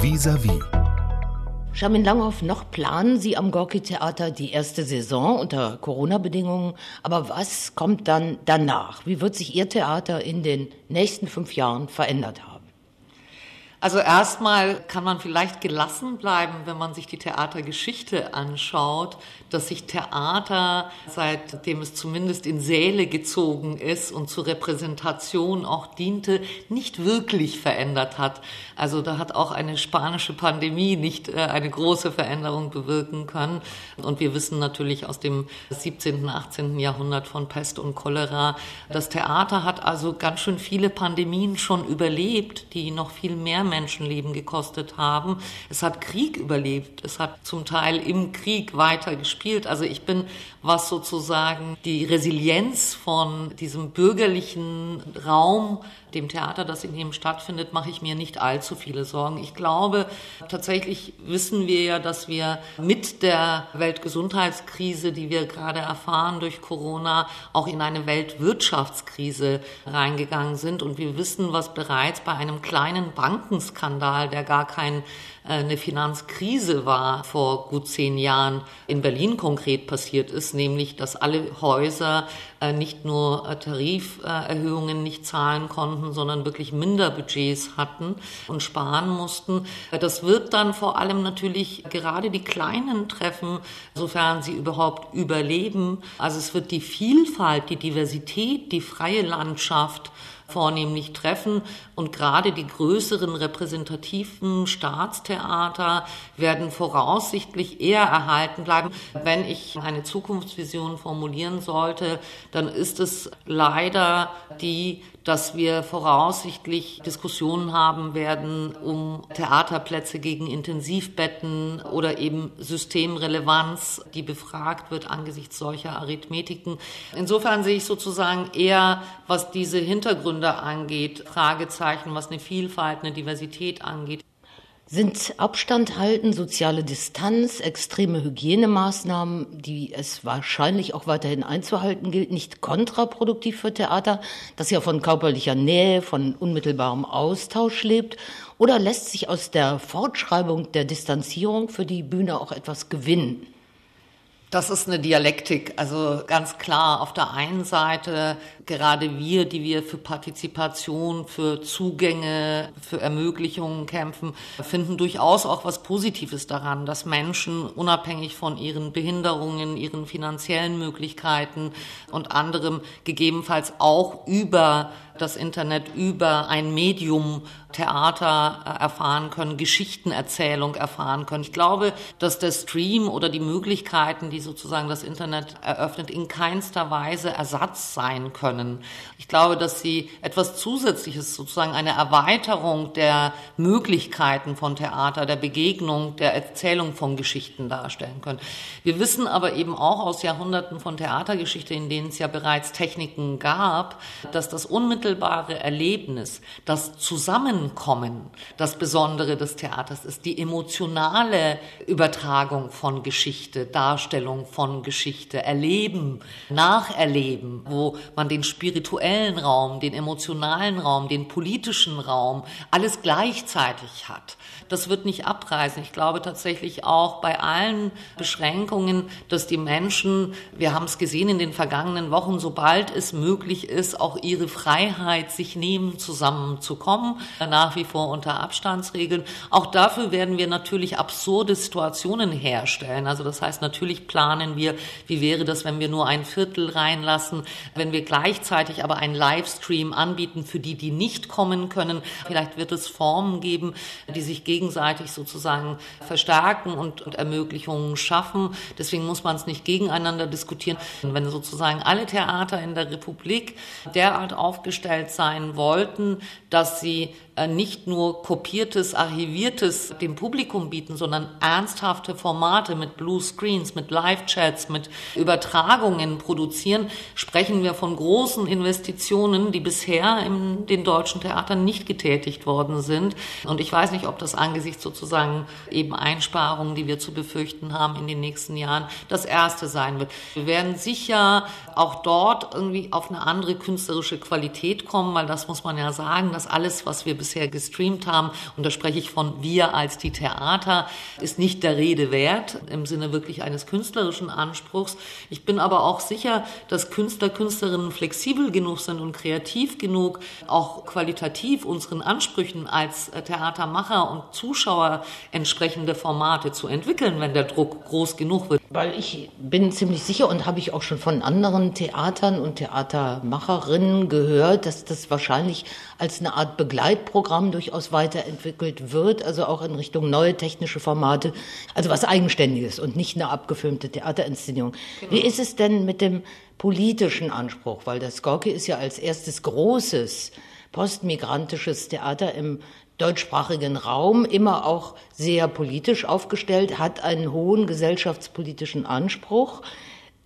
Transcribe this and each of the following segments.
Vis-à-vis. Charmin Langhoff, noch planen Sie am Gorki-Theater die erste Saison unter Corona-Bedingungen. Aber was kommt dann danach? Wie wird sich Ihr Theater in den nächsten fünf Jahren verändert haben? Also erstmal kann man vielleicht gelassen bleiben, wenn man sich die Theatergeschichte anschaut, dass sich Theater, seitdem es zumindest in Säle gezogen ist und zur Repräsentation auch diente, nicht wirklich verändert hat. Also da hat auch eine spanische Pandemie nicht äh, eine große Veränderung bewirken können. Und wir wissen natürlich aus dem 17., 18. Jahrhundert von Pest und Cholera, das Theater hat also ganz schön viele Pandemien schon überlebt, die noch viel mehr Menschenleben gekostet haben. Es hat Krieg überlebt. Es hat zum Teil im Krieg weiter gespielt. Also ich bin, was sozusagen die Resilienz von diesem bürgerlichen Raum, dem Theater, das in ihm stattfindet, mache ich mir nicht allzu viele Sorgen. Ich glaube, tatsächlich wissen wir ja, dass wir mit der Weltgesundheitskrise, die wir gerade erfahren durch Corona, auch in eine Weltwirtschaftskrise reingegangen sind. Und wir wissen, was bereits bei einem kleinen Bankenskandal, der gar kein eine Finanzkrise war vor gut zehn Jahren in Berlin konkret passiert ist, nämlich dass alle Häuser äh, nicht nur äh, Tariferhöhungen nicht zahlen konnten, sondern wirklich Minderbudgets hatten und sparen mussten. Das wird dann vor allem natürlich gerade die Kleinen treffen, sofern sie überhaupt überleben. Also es wird die Vielfalt, die Diversität, die freie Landschaft, vornehmlich treffen. Und gerade die größeren repräsentativen Staatstheater werden voraussichtlich eher erhalten bleiben. Wenn ich eine Zukunftsvision formulieren sollte, dann ist es leider die, dass wir voraussichtlich Diskussionen haben werden um Theaterplätze gegen Intensivbetten oder eben Systemrelevanz, die befragt wird angesichts solcher Arithmetiken. Insofern sehe ich sozusagen eher, was diese Hintergründe angeht, Fragezeichen, was eine Vielfalt, eine Diversität angeht. Sind Abstand halten, soziale Distanz, extreme Hygienemaßnahmen, die es wahrscheinlich auch weiterhin einzuhalten gilt, nicht kontraproduktiv für Theater, das ja von körperlicher Nähe, von unmittelbarem Austausch lebt? Oder lässt sich aus der Fortschreibung der Distanzierung für die Bühne auch etwas gewinnen? Das ist eine Dialektik. Also ganz klar, auf der einen Seite gerade wir, die wir für Partizipation, für Zugänge, für Ermöglichungen kämpfen, finden durchaus auch was Positives daran, dass Menschen unabhängig von ihren Behinderungen, ihren finanziellen Möglichkeiten und anderem gegebenenfalls auch über das Internet über ein Medium Theater äh, erfahren können, Geschichtenerzählung erfahren können. Ich glaube, dass der Stream oder die Möglichkeiten, die sozusagen das Internet eröffnet, in keinster Weise Ersatz sein können. Ich glaube, dass sie etwas Zusätzliches, sozusagen eine Erweiterung der Möglichkeiten von Theater, der Begegnung, der Erzählung von Geschichten darstellen können. Wir wissen aber eben auch aus Jahrhunderten von Theatergeschichte, in denen es ja bereits Techniken gab, dass das unmittelbare Erlebnis, das Zusammenkommen, das Besondere des Theaters ist, die emotionale Übertragung von Geschichte, Darstellung von Geschichte, Erleben, Nacherleben, wo man den spirituellen Raum, den emotionalen Raum, den politischen Raum, alles gleichzeitig hat. Das wird nicht abreißen. Ich glaube tatsächlich auch bei allen Beschränkungen, dass die Menschen, wir haben es gesehen in den vergangenen Wochen, sobald es möglich ist, auch ihre Freiheit sich nehmen, zusammenzukommen, nach wie vor unter Abstandsregeln. Auch dafür werden wir natürlich absurde Situationen herstellen. Also das heißt, natürlich planen wir, wie wäre das, wenn wir nur ein Viertel reinlassen, wenn wir gleichzeitig aber einen Livestream anbieten für die, die nicht kommen können. Vielleicht wird es Formen geben, die sich gegenseitig sozusagen verstärken und, und Ermöglichungen schaffen. Deswegen muss man es nicht gegeneinander diskutieren. Wenn sozusagen alle Theater in der Republik derart aufgestellt sein wollten, dass sie äh, nicht nur kopiertes, archiviertes dem Publikum bieten, sondern ernsthafte Formate mit Blue Screens, mit Live-Chats, mit Übertragungen produzieren, sprechen wir von großen Investitionen, die bisher in den deutschen Theatern nicht getätigt worden sind. Und ich weiß nicht, ob das angesichts sozusagen eben Einsparungen, die wir zu befürchten haben in den nächsten Jahren, das erste sein wird. Wir werden sicher auch dort irgendwie auf eine andere künstlerische Qualität kommen, weil das muss man ja sagen, dass alles, was wir bis bisher gestreamt haben, und da spreche ich von wir als die Theater, ist nicht der Rede wert im Sinne wirklich eines künstlerischen Anspruchs. Ich bin aber auch sicher, dass Künstler, Künstlerinnen flexibel genug sind und kreativ genug, auch qualitativ unseren Ansprüchen als Theatermacher und Zuschauer entsprechende Formate zu entwickeln, wenn der Druck groß genug wird. Weil ich bin ziemlich sicher und habe ich auch schon von anderen Theatern und Theatermacherinnen gehört, dass das wahrscheinlich als eine Art Begleitprogramm durchaus weiterentwickelt wird, also auch in Richtung neue technische Formate, also was Eigenständiges und nicht eine abgefilmte Theaterinszenierung. Genau. Wie ist es denn mit dem politischen Anspruch? Weil das Gorki ist ja als erstes großes postmigrantisches Theater im deutschsprachigen Raum immer auch sehr politisch aufgestellt, hat einen hohen gesellschaftspolitischen Anspruch.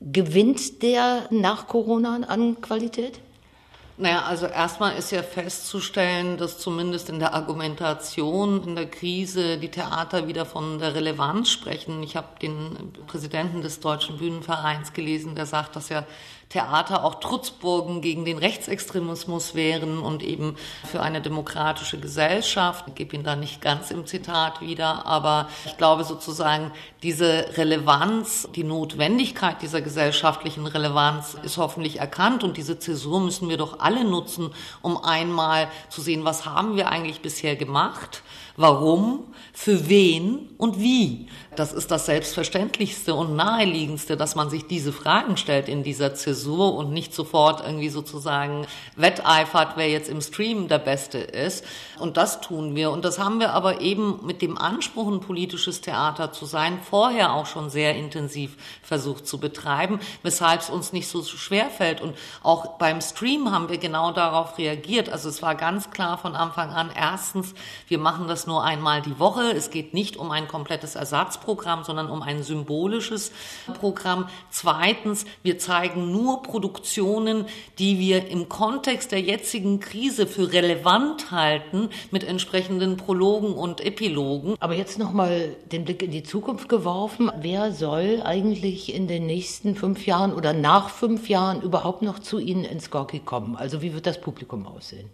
Gewinnt der nach Corona an Qualität? Naja, also erstmal ist ja festzustellen, dass zumindest in der Argumentation in der Krise die Theater wieder von der Relevanz sprechen. Ich habe den Präsidenten des Deutschen Bühnenvereins gelesen, der sagt, dass ja Theater auch Trutzburgen gegen den Rechtsextremismus wären und eben für eine demokratische Gesellschaft. Ich gebe ihn da nicht ganz im Zitat wieder, aber ich glaube sozusagen, diese Relevanz, die Notwendigkeit dieser gesellschaftlichen Relevanz ist hoffentlich erkannt und diese Zäsur müssen wir doch alle nutzen, um einmal zu sehen, was haben wir eigentlich bisher gemacht Warum, für wen und wie. Das ist das Selbstverständlichste und Naheliegendste, dass man sich diese Fragen stellt in dieser Zäsur und nicht sofort irgendwie sozusagen wetteifert, wer jetzt im Stream der Beste ist. Und das tun wir. Und das haben wir aber eben mit dem Anspruch, ein politisches Theater zu sein, vorher auch schon sehr intensiv versucht zu betreiben, weshalb es uns nicht so schwer fällt. Und auch beim Stream haben wir genau darauf reagiert. Also es war ganz klar von Anfang an, erstens, wir machen das nur einmal die Woche. Es geht nicht um ein komplettes Ersatzprogramm, sondern um ein symbolisches Programm. Zweitens, wir zeigen nur Produktionen, die wir im Kontext der jetzigen Krise für relevant halten, mit entsprechenden Prologen und Epilogen. Aber jetzt nochmal den Blick in die Zukunft geworfen. Wer soll eigentlich in den nächsten fünf Jahren oder nach fünf Jahren überhaupt noch zu Ihnen ins Gorki kommen? Also wie wird das Publikum aussehen?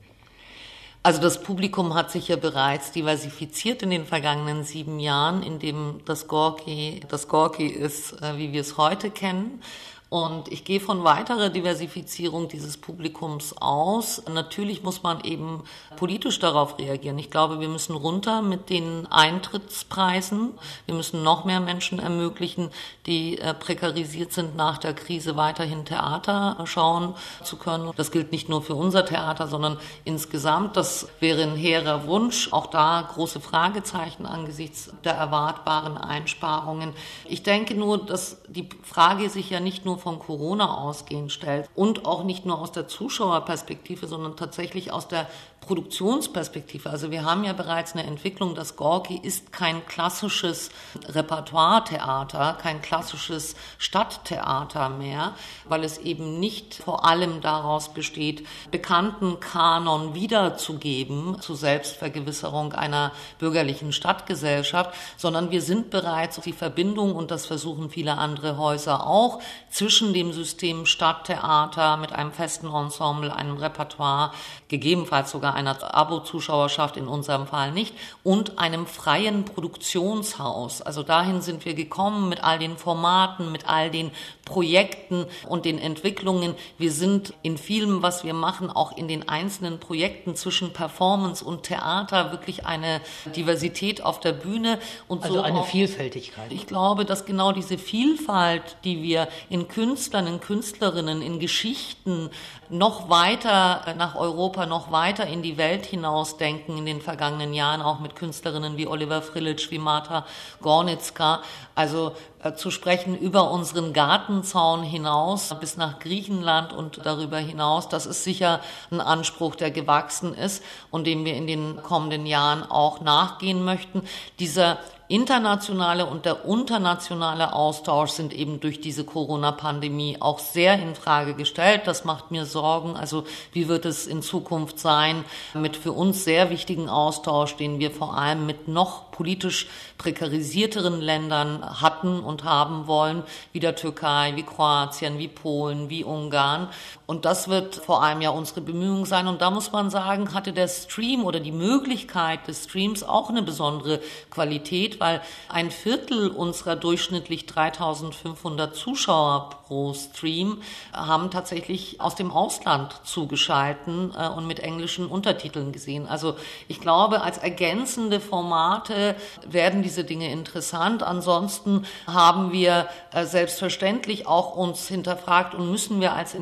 Also das Publikum hat sich ja bereits diversifiziert in den vergangenen sieben Jahren, in dem das Gorki das Gorki ist, äh, wie wir es heute kennen. Und ich gehe von weiterer Diversifizierung dieses Publikums aus. Natürlich muss man eben politisch darauf reagieren. Ich glaube, wir müssen runter mit den Eintrittspreisen. Wir müssen noch mehr Menschen ermöglichen, die äh, prekarisiert sind nach der Krise, weiterhin Theater schauen zu können. Das gilt nicht nur für unser Theater, sondern insgesamt. Das wäre ein hehrer Wunsch. Auch da große Fragezeichen angesichts der erwartbaren Einsparungen. Ich denke nur, dass die Frage sich ja nicht nur nur von Corona ausgehend stellt und auch nicht nur aus der Zuschauerperspektive, sondern tatsächlich aus der Produktionsperspektive. Also wir haben ja bereits eine Entwicklung, das Gorki ist kein klassisches Repertoire-Theater, kein klassisches Stadttheater mehr, weil es eben nicht vor allem daraus besteht, bekannten Kanon wiederzugeben zur Selbstvergewisserung einer bürgerlichen Stadtgesellschaft, sondern wir sind bereits die Verbindung, und das versuchen viele andere Häuser auch, zwischen dem System Stadttheater mit einem festen Ensemble, einem Repertoire, gegebenenfalls sogar einer Abo-Zuschauerschaft, in unserem Fall nicht, und einem freien Produktionshaus. Also dahin sind wir gekommen mit all den Formaten, mit all den Projekten und den Entwicklungen. Wir sind in vielem, was wir machen, auch in den einzelnen Projekten zwischen Performance und Theater wirklich eine Diversität auf der Bühne und also so eine auch, Vielfältigkeit. Ich glaube, dass genau diese Vielfalt, die wir in Künstlern, in Künstlerinnen, in Geschichten noch weiter nach Europa, noch weiter in die Welt hinaus denken in den vergangenen Jahren, auch mit Künstlerinnen wie Oliver Frilic, wie Marta Gornitzka. Also zu sprechen über unseren Gartenzaun hinaus bis nach Griechenland und darüber hinaus, das ist sicher ein Anspruch, der gewachsen ist und dem wir in den kommenden Jahren auch nachgehen möchten. Dieser internationale und der internationale Austausch sind eben durch diese Corona-Pandemie auch sehr in Frage gestellt. Das macht mir Sorgen. Also wie wird es in Zukunft sein mit für uns sehr wichtigen Austausch, den wir vor allem mit noch politisch prekarisierteren Ländern hatten und haben wollen, wie der Türkei, wie Kroatien, wie Polen, wie Ungarn. Und das wird vor allem ja unsere Bemühung sein. Und da muss man sagen, hatte der Stream oder die Möglichkeit des Streams auch eine besondere Qualität, weil ein Viertel unserer durchschnittlich 3500 Zuschauer pro Stream haben tatsächlich aus dem Ausland zugeschalten äh, und mit englischen Untertiteln gesehen. Also ich glaube, als ergänzende Formate werden diese Dinge interessant. Ansonsten haben wir äh, selbstverständlich auch uns hinterfragt und müssen wir als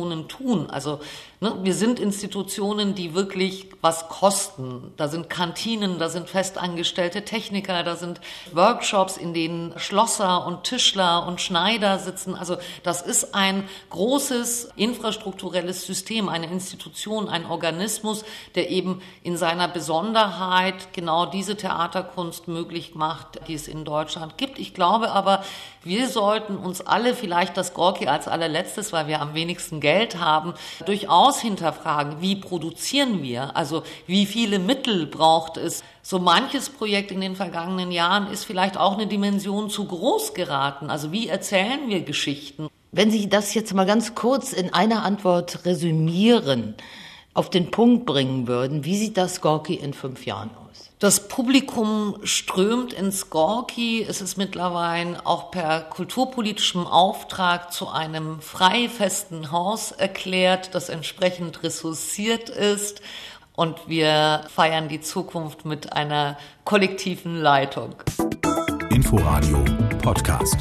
Institutionen tun. Also Ne? Wir sind Institutionen, die wirklich was kosten. Da sind Kantinen, da sind festangestellte Techniker, da sind Workshops, in denen Schlosser und Tischler und Schneider sitzen. Also das ist ein großes infrastrukturelles System, eine Institution, ein Organismus, der eben in seiner Besonderheit genau diese Theaterkunst möglich macht, die es in Deutschland gibt. Ich glaube aber, wir sollten uns alle, vielleicht das Gorki als allerletztes, weil wir am wenigsten Geld haben, durchaus hinterfragen, wie produzieren wir? Also wie viele Mittel braucht es? So manches Projekt in den vergangenen Jahren ist vielleicht auch eine Dimension zu groß geraten. Also wie erzählen wir Geschichten? Wenn Sie das jetzt mal ganz kurz in einer Antwort resümieren, auf den Punkt bringen würden, wie sieht das Gorki in fünf Jahren? Das Publikum strömt ins Gorki. Es ist mittlerweile auch per kulturpolitischem Auftrag zu einem freifesten Haus erklärt, das entsprechend ressourciert ist. Und wir feiern die Zukunft mit einer kollektiven Leitung. Inforadio Podcast.